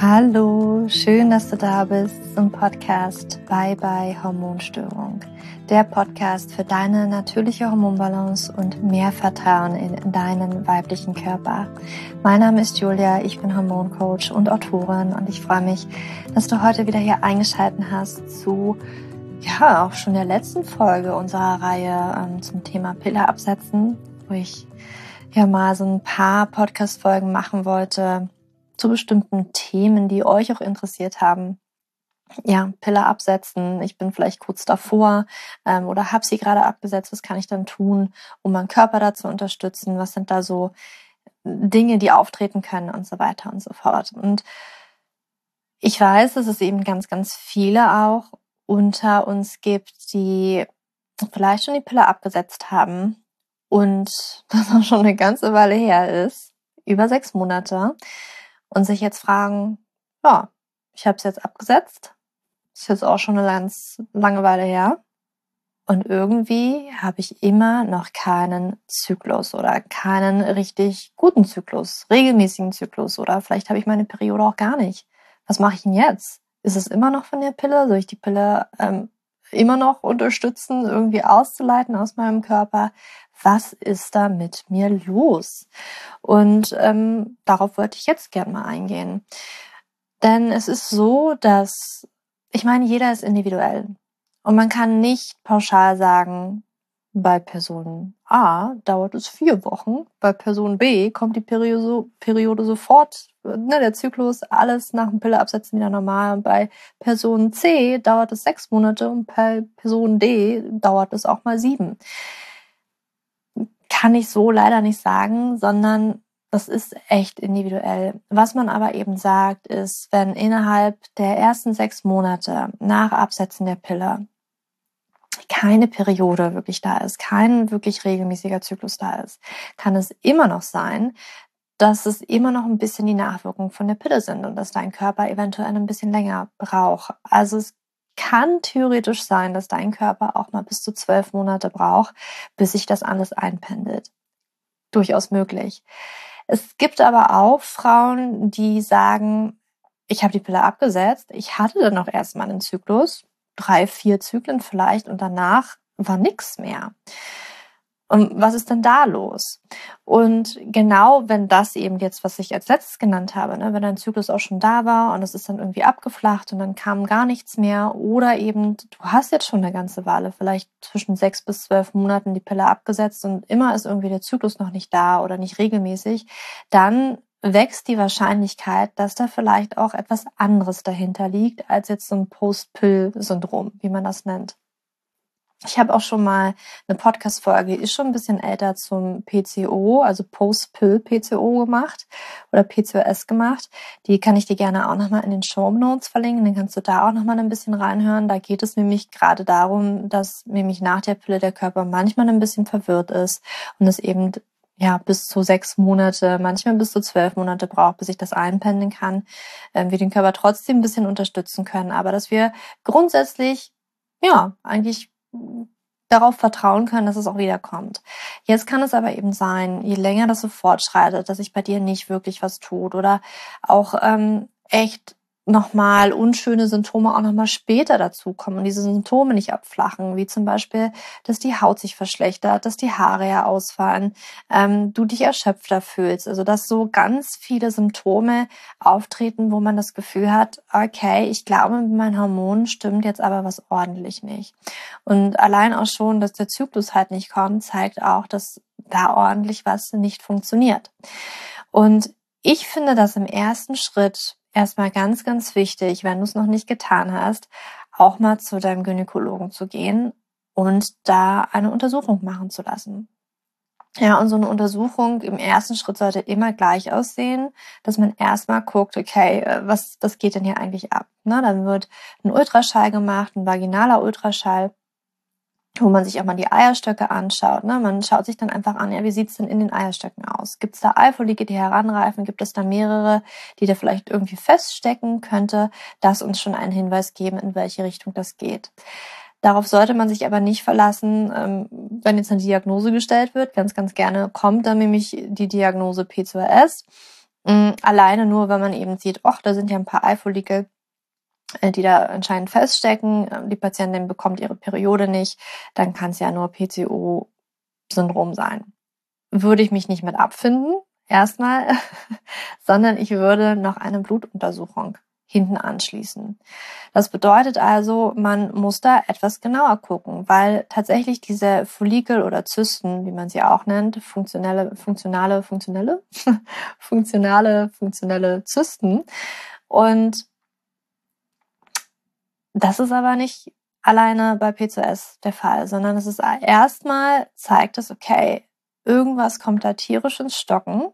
Hallo, schön, dass du da bist zum Podcast Bye Bye Hormonstörung. Der Podcast für deine natürliche Hormonbalance und mehr Vertrauen in deinen weiblichen Körper. Mein Name ist Julia, ich bin Hormoncoach und Autorin und ich freue mich, dass du heute wieder hier eingeschaltet hast zu ja, auch schon der letzten Folge unserer Reihe ähm, zum Thema Pille absetzen, wo ich ja mal so ein paar Podcast-Folgen machen wollte, zu bestimmten Themen, die euch auch interessiert haben. Ja, Pille absetzen. Ich bin vielleicht kurz davor ähm, oder habe sie gerade abgesetzt. Was kann ich dann tun, um meinen Körper da zu unterstützen? Was sind da so Dinge, die auftreten können und so weiter und so fort. Und ich weiß, dass es eben ganz, ganz viele auch unter uns gibt, die vielleicht schon die Pille abgesetzt haben und das auch schon eine ganze Weile her ist, über sechs Monate und sich jetzt fragen, ja, ich habe es jetzt abgesetzt, ist jetzt auch schon eine ganz lange Weile her. Und irgendwie habe ich immer noch keinen Zyklus oder keinen richtig guten Zyklus, regelmäßigen Zyklus oder vielleicht habe ich meine Periode auch gar nicht. Was mache ich denn jetzt? Ist es immer noch von der Pille? Soll ich die Pille ähm, immer noch unterstützen, irgendwie auszuleiten aus meinem Körper? was ist da mit mir los? Und ähm, darauf wollte ich jetzt gerne mal eingehen. Denn es ist so, dass, ich meine, jeder ist individuell. Und man kann nicht pauschal sagen, bei Person A dauert es vier Wochen, bei Person B kommt die Periode, Periode sofort, ne, der Zyklus, alles nach dem Pille absetzen wieder normal. Und bei Person C dauert es sechs Monate und bei Person D dauert es auch mal sieben kann ich so leider nicht sagen, sondern das ist echt individuell. Was man aber eben sagt, ist, wenn innerhalb der ersten sechs Monate nach Absetzen der Pille keine Periode wirklich da ist, kein wirklich regelmäßiger Zyklus da ist, kann es immer noch sein, dass es immer noch ein bisschen die Nachwirkungen von der Pille sind und dass dein Körper eventuell ein bisschen länger braucht. Also es kann theoretisch sein, dass dein Körper auch mal bis zu zwölf Monate braucht, bis sich das alles einpendelt. Durchaus möglich. Es gibt aber auch Frauen, die sagen, ich habe die Pille abgesetzt, ich hatte dann noch erstmal einen Zyklus, drei, vier Zyklen vielleicht und danach war nichts mehr. Und was ist denn da los? Und genau wenn das eben jetzt, was ich als letztes genannt habe, ne, wenn dein Zyklus auch schon da war und es ist dann irgendwie abgeflacht und dann kam gar nichts mehr oder eben du hast jetzt schon eine ganze Weile, vielleicht zwischen sechs bis zwölf Monaten die Pille abgesetzt und immer ist irgendwie der Zyklus noch nicht da oder nicht regelmäßig, dann wächst die Wahrscheinlichkeit, dass da vielleicht auch etwas anderes dahinter liegt als jetzt so ein Post-Pill-Syndrom, wie man das nennt. Ich habe auch schon mal eine Podcast-Folge, ist schon ein bisschen älter, zum PCO, also Post-Pill-PCO gemacht oder PCOS gemacht. Die kann ich dir gerne auch nochmal in den Show Notes verlinken. Dann kannst du da auch nochmal ein bisschen reinhören. Da geht es nämlich gerade darum, dass nämlich nach der Pille der Körper manchmal ein bisschen verwirrt ist und es eben ja, bis zu sechs Monate, manchmal bis zu zwölf Monate braucht, bis ich das einpendeln kann, äh, wir den Körper trotzdem ein bisschen unterstützen können, aber dass wir grundsätzlich, ja, eigentlich darauf vertrauen können, dass es auch wieder kommt. Jetzt kann es aber eben sein, je länger das so fortschreitet, dass sich bei dir nicht wirklich was tut oder auch ähm, echt nochmal unschöne Symptome auch nochmal später dazukommen und diese Symptome nicht abflachen, wie zum Beispiel, dass die Haut sich verschlechtert, dass die Haare ja ausfallen, ähm, du dich erschöpfter fühlst. Also dass so ganz viele Symptome auftreten, wo man das Gefühl hat, okay, ich glaube, mit meinen Hormonen stimmt jetzt aber was ordentlich nicht. Und allein auch schon, dass der Zyklus halt nicht kommt, zeigt auch, dass da ordentlich was nicht funktioniert. Und ich finde das im ersten Schritt erstmal ganz, ganz wichtig, wenn du es noch nicht getan hast, auch mal zu deinem Gynäkologen zu gehen und da eine Untersuchung machen zu lassen. Ja, und so eine Untersuchung im ersten Schritt sollte immer gleich aussehen, dass man erstmal guckt, okay, äh, was, was geht denn hier eigentlich ab? Ne, dann wird ein Ultraschall gemacht, ein vaginaler Ultraschall wo man sich auch mal die Eierstöcke anschaut. Ne? Man schaut sich dann einfach an, ja, wie sieht's denn in den Eierstöcken aus? Gibt es da Eifolike, die heranreifen? Gibt es da mehrere, die da vielleicht irgendwie feststecken? Könnte das uns schon einen Hinweis geben, in welche Richtung das geht? Darauf sollte man sich aber nicht verlassen, ähm, wenn jetzt eine Diagnose gestellt wird. Ganz, ganz gerne kommt dann nämlich die Diagnose P2S. Ähm, alleine nur, wenn man eben sieht, ach, da sind ja ein paar Eifollikel, äh, die da anscheinend feststecken. Ähm, die Patientin bekommt ihre Periode nicht, dann kann es ja nur PCO-Syndrom sein. Würde ich mich nicht mit abfinden, erstmal, sondern ich würde noch eine Blutuntersuchung hinten anschließen. Das bedeutet also, man muss da etwas genauer gucken, weil tatsächlich diese Follikel oder Zysten, wie man sie auch nennt, funktionelle, funktionale, funktionelle, funktionale, funktionelle Zysten. Und das ist aber nicht alleine bei P2S der Fall, sondern es ist erstmal zeigt es, okay, irgendwas kommt da tierisch ins Stocken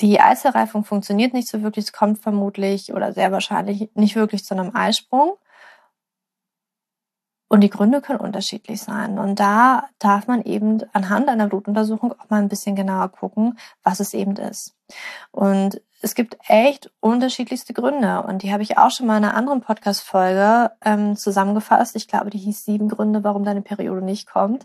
die Eizellreifung funktioniert nicht so wirklich. Es kommt vermutlich oder sehr wahrscheinlich nicht wirklich zu einem Eisprung. Und die Gründe können unterschiedlich sein. Und da darf man eben anhand einer Blutuntersuchung auch mal ein bisschen genauer gucken, was es eben ist. Und es gibt echt unterschiedlichste Gründe und die habe ich auch schon mal in einer anderen Podcast-Folge ähm, zusammengefasst. Ich glaube, die hieß sieben Gründe, warum deine Periode nicht kommt.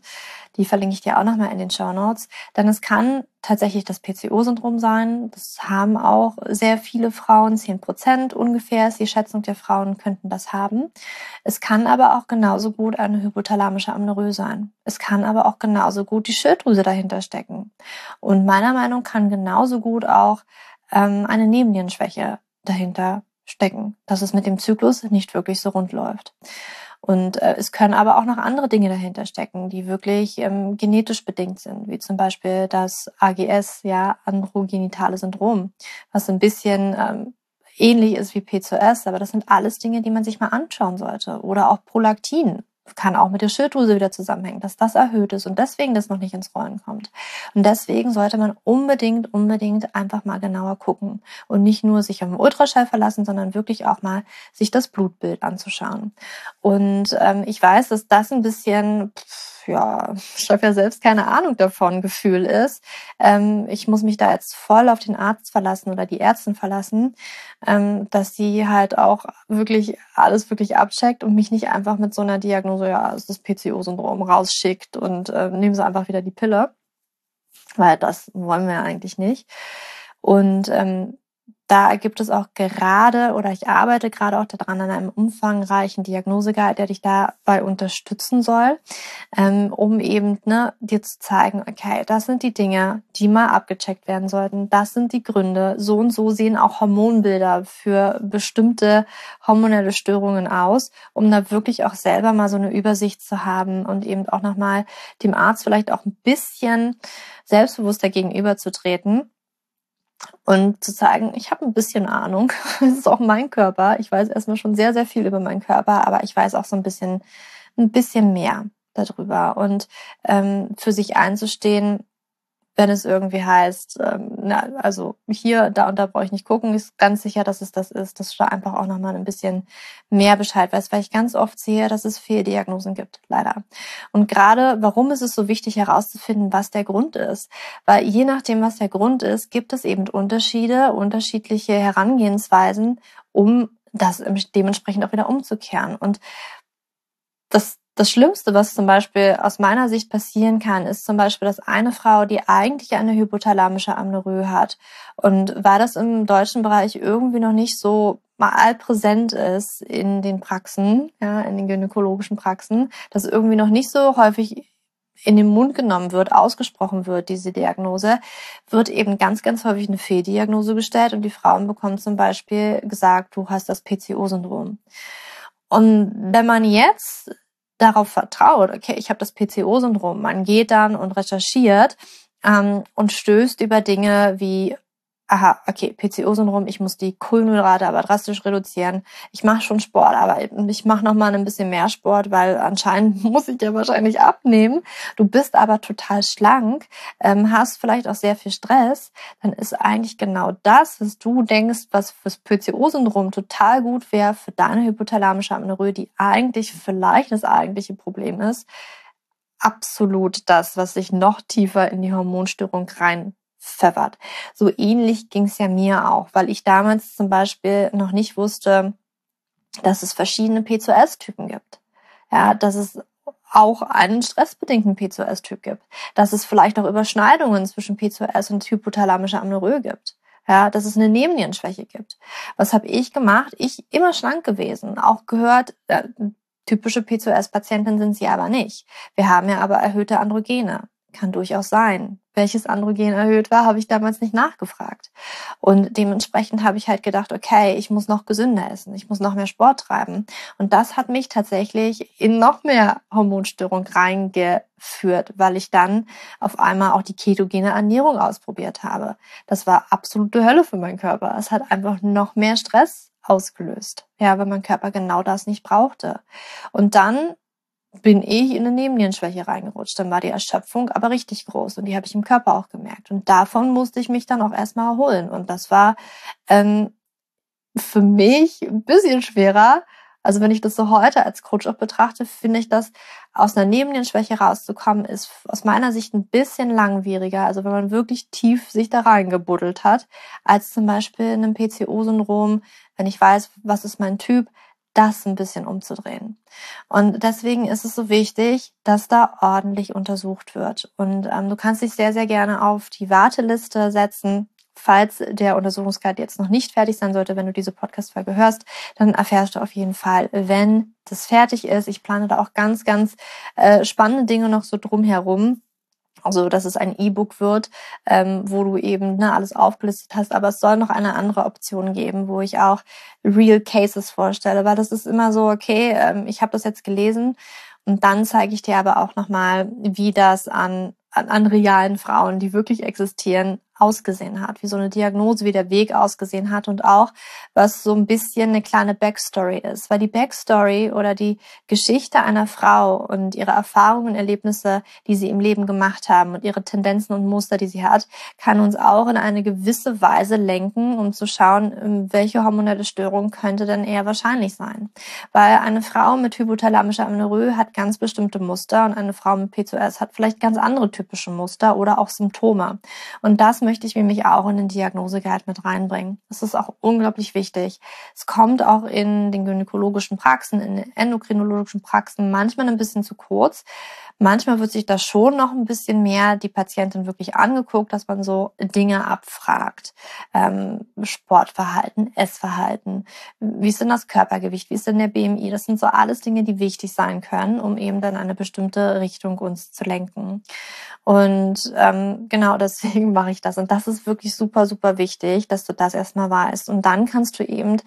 Die verlinke ich dir auch nochmal in den Show Notes. Denn es kann tatsächlich das PCO-Syndrom sein. Das haben auch sehr viele Frauen, zehn Prozent ungefähr ist die Schätzung der Frauen könnten das haben. Es kann aber auch genauso gut eine hypothalamische Amnorö sein. Es kann aber auch genauso gut die Schilddrüse dahinter stecken. Und meiner Meinung kann genauso gut auch ähm, eine Nebennierenschwäche dahinter stecken, dass es mit dem Zyklus nicht wirklich so rund läuft. Und äh, es können aber auch noch andere Dinge dahinter stecken, die wirklich ähm, genetisch bedingt sind, wie zum Beispiel das AGS, ja, androgenitale Syndrom, was ein bisschen ähm, ähnlich ist wie P2S, aber das sind alles Dinge, die man sich mal anschauen sollte. Oder auch Prolaktin, kann auch mit der Schilddrüse wieder zusammenhängen, dass das erhöht ist und deswegen das noch nicht ins Rollen kommt. Und deswegen sollte man unbedingt, unbedingt einfach mal genauer gucken und nicht nur sich auf den Ultraschall verlassen, sondern wirklich auch mal sich das Blutbild anzuschauen. Und ähm, ich weiß, dass das ein bisschen pff, ja, ich habe ja selbst keine Ahnung davon, Gefühl ist. Ähm, ich muss mich da jetzt voll auf den Arzt verlassen oder die Ärztin verlassen, ähm, dass sie halt auch wirklich alles wirklich abcheckt und mich nicht einfach mit so einer Diagnose, ja, ist das PCO-Syndrom rausschickt und äh, nehmen sie einfach wieder die Pille. Weil das wollen wir ja eigentlich nicht. Und ähm, da gibt es auch gerade oder ich arbeite gerade auch daran an einem umfangreichen Diagnoseguide, der dich dabei unterstützen soll, ähm, um eben ne, dir zu zeigen, okay, das sind die Dinge, die mal abgecheckt werden sollten. Das sind die Gründe. So und so sehen auch Hormonbilder für bestimmte hormonelle Störungen aus, um da wirklich auch selber mal so eine Übersicht zu haben und eben auch nochmal dem Arzt vielleicht auch ein bisschen selbstbewusster gegenüberzutreten und zu sagen, ich habe ein bisschen Ahnung. Das ist auch mein Körper. Ich weiß erstmal schon sehr, sehr viel über meinen Körper, aber ich weiß auch so ein bisschen, ein bisschen mehr darüber. Und ähm, für sich einzustehen, wenn es irgendwie heißt, ähm, na, also hier, da und da brauche ich nicht gucken, ist ganz sicher, dass es das ist, dass du da einfach auch nochmal ein bisschen mehr Bescheid weißt, weil ich ganz oft sehe, dass es Fehldiagnosen gibt, leider. Und gerade, warum ist es so wichtig herauszufinden, was der Grund ist? Weil je nachdem, was der Grund ist, gibt es eben Unterschiede, unterschiedliche Herangehensweisen, um das dementsprechend auch wieder umzukehren. Und das das Schlimmste, was zum Beispiel aus meiner Sicht passieren kann, ist zum Beispiel, dass eine Frau, die eigentlich eine hypothalamische Amnorö hat und weil das im deutschen Bereich irgendwie noch nicht so mal allpräsent ist in den Praxen, ja, in den gynäkologischen Praxen, dass irgendwie noch nicht so häufig in den Mund genommen wird, ausgesprochen wird, diese Diagnose, wird eben ganz, ganz häufig eine Fehldiagnose gestellt und die Frauen bekommen zum Beispiel gesagt, du hast das PCO-Syndrom. Und wenn man jetzt darauf vertraut, okay, ich habe das PCO-Syndrom, man geht dann und recherchiert ähm, und stößt über Dinge wie aha, okay, PCO-Syndrom, ich muss die Kohlenhydrate aber drastisch reduzieren. Ich mache schon Sport, aber ich mache noch mal ein bisschen mehr Sport, weil anscheinend muss ich ja wahrscheinlich abnehmen. Du bist aber total schlank, ähm, hast vielleicht auch sehr viel Stress, dann ist eigentlich genau das, was du denkst, was fürs PCO-Syndrom total gut wäre für deine hypothalamische Amenorrhoe, die eigentlich vielleicht das eigentliche Problem ist, absolut das, was sich noch tiefer in die Hormonstörung rein pfeffert. So ähnlich ging es ja mir auch, weil ich damals zum Beispiel noch nicht wusste, dass es verschiedene P2S-Typen gibt. Ja, dass es auch einen stressbedingten P2S-Typ gibt, dass es vielleicht auch Überschneidungen zwischen P2S und hypothalamischer Amnorö gibt. Ja, dass es eine Nebennierenschwäche gibt. Was habe ich gemacht? Ich immer schlank gewesen, auch gehört, äh, typische P2S-Patientin sind sie aber nicht. Wir haben ja aber erhöhte Androgene. Kann durchaus sein. Welches Androgen erhöht war, habe ich damals nicht nachgefragt. Und dementsprechend habe ich halt gedacht, okay, ich muss noch gesünder essen, ich muss noch mehr Sport treiben. Und das hat mich tatsächlich in noch mehr Hormonstörung reingeführt, weil ich dann auf einmal auch die ketogene Ernährung ausprobiert habe. Das war absolute Hölle für meinen Körper. Es hat einfach noch mehr Stress ausgelöst. Ja, weil mein Körper genau das nicht brauchte. Und dann bin ich in eine Nebennierenschwäche reingerutscht. Dann war die Erschöpfung aber richtig groß und die habe ich im Körper auch gemerkt. Und davon musste ich mich dann auch erstmal erholen. Und das war ähm, für mich ein bisschen schwerer. Also wenn ich das so heute als Coach auch betrachte, finde ich, dass aus einer Nebennierenschwäche rauszukommen, ist aus meiner Sicht ein bisschen langwieriger. Also wenn man wirklich tief sich da reingebuddelt hat, als zum Beispiel in einem PCO-Syndrom, wenn ich weiß, was ist mein Typ, das ein bisschen umzudrehen. Und deswegen ist es so wichtig, dass da ordentlich untersucht wird. Und ähm, du kannst dich sehr, sehr gerne auf die Warteliste setzen. Falls der Untersuchungsgrad jetzt noch nicht fertig sein sollte, wenn du diese Podcast-Folge hörst, dann erfährst du auf jeden Fall, wenn das fertig ist. Ich plane da auch ganz, ganz äh, spannende Dinge noch so drumherum also, dass es ein E-Book wird, ähm, wo du eben ne, alles aufgelistet hast. Aber es soll noch eine andere Option geben, wo ich auch Real Cases vorstelle, weil das ist immer so, okay, ähm, ich habe das jetzt gelesen und dann zeige ich dir aber auch nochmal, wie das an, an, an realen Frauen, die wirklich existieren, ausgesehen hat, wie so eine Diagnose, wie der Weg ausgesehen hat und auch, was so ein bisschen eine kleine Backstory ist. Weil die Backstory oder die Geschichte einer Frau und ihre Erfahrungen, Erlebnisse, die sie im Leben gemacht haben und ihre Tendenzen und Muster, die sie hat, kann uns auch in eine gewisse Weise lenken, um zu schauen, ähm, welche hormonelle Störung könnte denn eher wahrscheinlich sein. Weil eine Frau mit hypothalamischer Amenorrhoe hat ganz bestimmte Muster und eine Frau mit PCOS hat vielleicht ganz andere typische Muster oder auch Symptome. Und das möchte ich nämlich auch in den Diagnoseguide mit reinbringen. Das ist auch unglaublich wichtig. Es kommt auch in den gynäkologischen Praxen, in den endokrinologischen Praxen manchmal ein bisschen zu kurz, Manchmal wird sich da schon noch ein bisschen mehr die Patientin wirklich angeguckt, dass man so Dinge abfragt. Ähm, Sportverhalten, Essverhalten, wie ist denn das Körpergewicht, wie ist denn der BMI? Das sind so alles Dinge, die wichtig sein können, um eben dann eine bestimmte Richtung uns zu lenken. Und ähm, genau deswegen mache ich das. Und das ist wirklich super, super wichtig, dass du das erstmal weißt. Und dann kannst du eben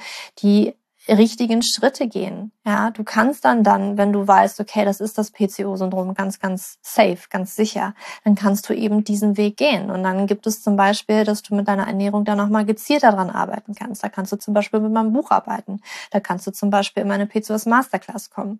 die richtigen Schritte gehen. Ja, du kannst dann dann, wenn du weißt, okay, das ist das PCO-Syndrom ganz, ganz safe, ganz sicher, dann kannst du eben diesen Weg gehen. Und dann gibt es zum Beispiel, dass du mit deiner Ernährung da nochmal gezielter dran arbeiten kannst. Da kannst du zum Beispiel mit meinem Buch arbeiten. Da kannst du zum Beispiel in meine PCOS Masterclass kommen.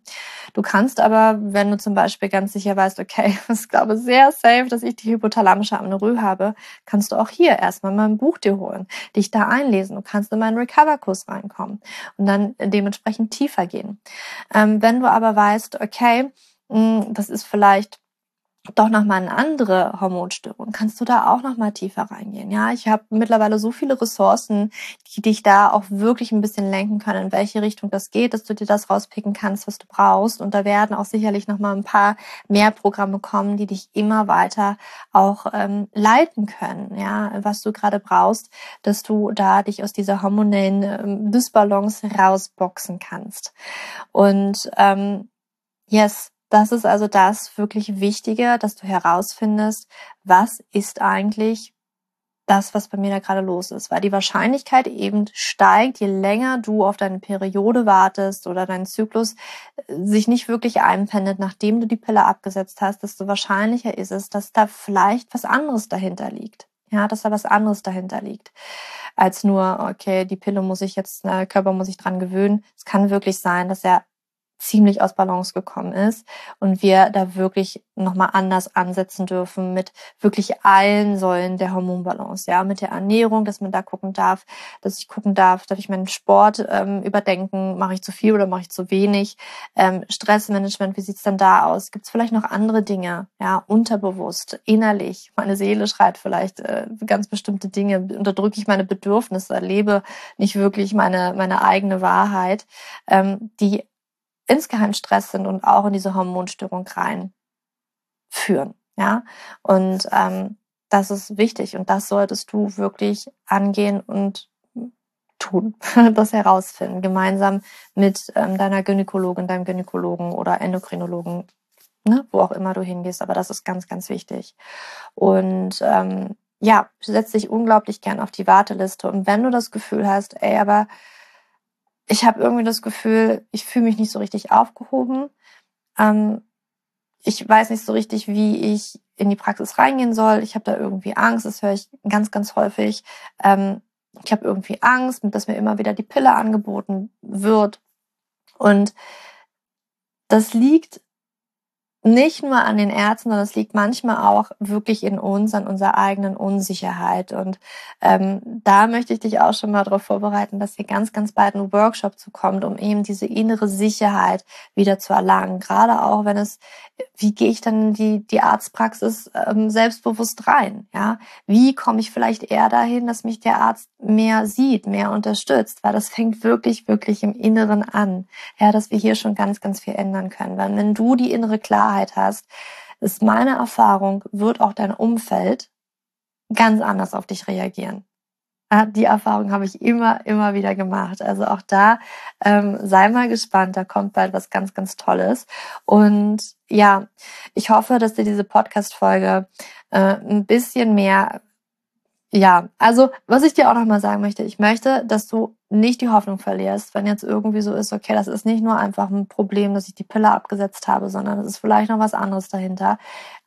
Du kannst aber, wenn du zum Beispiel ganz sicher weißt, okay, ich glaube sehr safe, dass ich die hypothalamische Amenorrhoe habe, kannst du auch hier erstmal mein Buch dir holen, dich da einlesen. Du kannst in meinen Recover-Kurs reinkommen. Und dann dann dementsprechend tiefer gehen. Ähm, wenn du aber weißt, okay, mh, hm, das ist vielleicht doch nochmal eine andere Hormonstörung, kannst du da auch nochmal tiefer reingehen. Ja, ich habe mittlerweile so viele Ressourcen, die dich da auch wirklich ein bisschen lenken können, in welche Richtung das geht, dass du dir das rauspicken kannst, was du brauchst. Und da werden auch sicherlich nochmal ein paar mehr Programme kommen, die dich immer weiter auch ähm, leiten können. Ja, was du gerade brauchst, dass du da dich aus dieser hormonellen ähm, Dysbalance rausboxen kannst. Und ähm, yes, das ist also das wirklich Wichtige, dass du herausfindest, was ist eigentlich das, was bei mir da gerade los ist, weil die Wahrscheinlichkeit eben steigt, je länger du auf deine Periode wartest oder dein Zyklus äh, sich nicht wirklich einpendet, nachdem du die Pille abgesetzt hast, desto wahrscheinlicher ist es, dass da vielleicht was anderes dahinter liegt. Ja, dass da was anderes dahinter liegt, als nur, okay, die Pille muss ich jetzt, der äh, Körper muss ich dran gewöhnen. Es kann wirklich sein, dass er ziemlich aus Balance gekommen ist und wir da wirklich nochmal anders ansetzen dürfen mit wirklich allen Säulen der Hormonbalance, ja, mit der Ernährung, dass man da gucken darf, dass ich gucken darf, darf ich meinen Sport ähm, überdenken, mache ich zu viel oder mache ich zu wenig, ähm, Stressmanagement, wie sieht's dann da aus, gibt es vielleicht noch andere Dinge, ja, unterbewusst, innerlich, meine Seele schreit vielleicht äh, ganz bestimmte Dinge, unterdrücke ich meine Bedürfnisse, erlebe nicht wirklich meine, meine eigene Wahrheit, ähm, die insgeheim Stress sind und auch in diese Hormonstörung reinführen. Ja, und ähm, das ist wichtig und das solltest du wirklich angehen und tun, das herausfinden, gemeinsam mit ähm, deiner Gynäkologin, deinem Gynäkologen oder Endokrinologen, ne, wo auch immer du hingehst. Aber das ist ganz, ganz wichtig. Und ähm, ja, setz dich unglaublich gern auf die Warteliste. Und wenn du das Gefühl hast, ey, aber ich habe irgendwie das Gefühl, ich fühle mich nicht so richtig aufgehoben, ähm, ich weiß nicht so richtig, wie ich in die Praxis reingehen soll. Ich habe da irgendwie Angst, das höre ich ganz, ganz häufig. Ähm, ich habe irgendwie Angst, dass mir immer wieder die Pille angeboten wird. Und das liegt nicht nur an den Ärzten, sondern es liegt manchmal auch wirklich in uns, an unserer eigenen Unsicherheit. Und ähm, da möchte ich dich auch schon mal darauf vorbereiten, dass hier ganz, ganz bald ein Workshop zu kommt, um eben diese innere Sicherheit wieder zu erlangen. Gerade auch, wenn es, wie gehe ich dann in die, die Arztpraxis ähm, selbstbewusst rein? Ja, wie komme ich vielleicht eher dahin, dass mich der Arzt mehr sieht, mehr unterstützt? Weil das fängt wirklich, wirklich im Inneren an. Ja, dass wir hier schon ganz, ganz viel ändern können. Weil wenn du die innere Klarheit Klarheit hast, ist meine Erfahrung, wird auch dein Umfeld ganz anders auf dich reagieren. Die Erfahrung habe ich immer, immer wieder gemacht. Also auch da ähm, sei mal gespannt, da kommt bald was ganz, ganz Tolles. Und ja, ich hoffe, dass dir diese Podcast-Folge äh, ein bisschen mehr ja, also was ich dir auch nochmal sagen möchte, ich möchte, dass du nicht die Hoffnung verlierst, wenn jetzt irgendwie so ist, okay, das ist nicht nur einfach ein Problem, dass ich die Pille abgesetzt habe, sondern es ist vielleicht noch was anderes dahinter.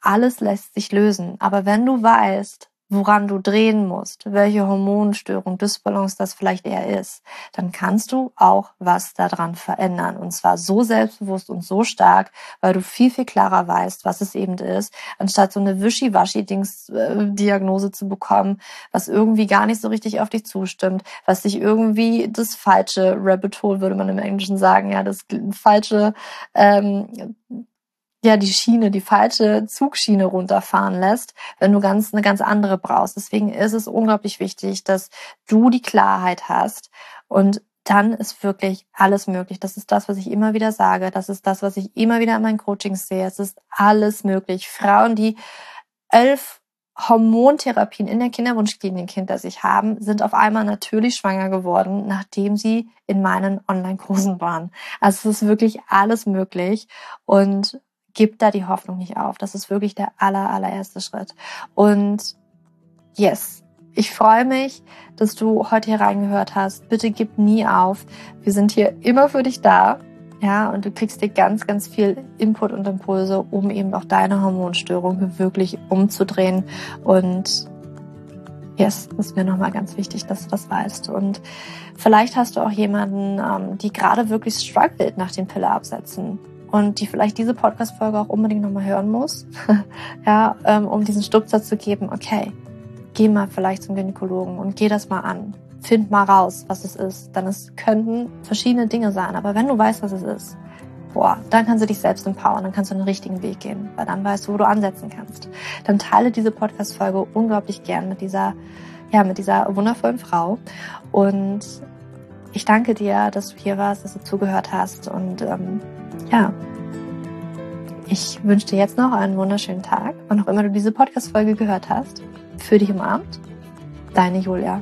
Alles lässt sich lösen. Aber wenn du weißt, woran du drehen musst, welche Hormonstörung, Dysbalance das vielleicht eher ist, dann kannst du auch was daran verändern. Und zwar so selbstbewusst und so stark, weil du viel, viel klarer weißt, was es eben ist, anstatt so eine Wischiwaschi-Dings-Diagnose äh, zu bekommen, was irgendwie gar nicht so richtig auf dich zustimmt, was dich irgendwie das falsche Rabbit Hole, würde man im Englischen sagen, ja, das falsche ähm, ja die Schiene, die falsche Zugschiene runterfahren lässt, wenn du ganz eine ganz andere brauchst. Deswegen ist es unglaublich wichtig, dass du die Klarheit hast und dann ist wirklich alles möglich. Das ist das, was ich immer wieder sage. Das ist das, was ich immer wieder in meinen Coachings sehe. Es ist alles möglich. Frauen, die elf Hormontherapien in der Kinderwunschklinik hinter sich haben, sind auf einmal natürlich schwanger geworden, nachdem sie in meinen Online-Kursen waren. Also es ist wirklich alles möglich. Und gib da die Hoffnung nicht auf. Das ist wirklich der aller, allererste Schritt. Und yes, ich freue mich, dass du heute hier reingehört hast. Bitte gib nie auf. Wir sind hier immer für dich da. Ja, und du kriegst dir ganz, ganz viel Input und Impulse, um eben auch deine Hormonstörung wirklich umzudrehen. Und yes, das ist mir nochmal ganz wichtig, dass du das weißt. Und vielleicht hast du auch jemanden, ähm, die gerade wirklich struggelt nach dem Pille absetzen und die vielleicht diese Podcast-Folge auch unbedingt nochmal hören muss, ja, ähm, um diesen Stupser zu geben, okay, geh mal vielleicht zum Gynäkologen und geh das mal an. Find mal raus, was es ist. Dann es könnten verschiedene Dinge sein, aber wenn du weißt, was es ist, boah, dann kannst du dich selbst empowern, dann kannst du den richtigen Weg gehen, weil dann weißt du, wo du ansetzen kannst. Dann teile diese Podcast-Folge unglaublich gern mit dieser, ja, mit dieser wundervollen Frau und ich danke dir, dass du hier warst, dass du zugehört hast und ähm, ja, ich wünsche dir jetzt noch einen wunderschönen Tag, wann auch immer du diese Podcast-Folge gehört hast. Für dich umarmt, deine Julia.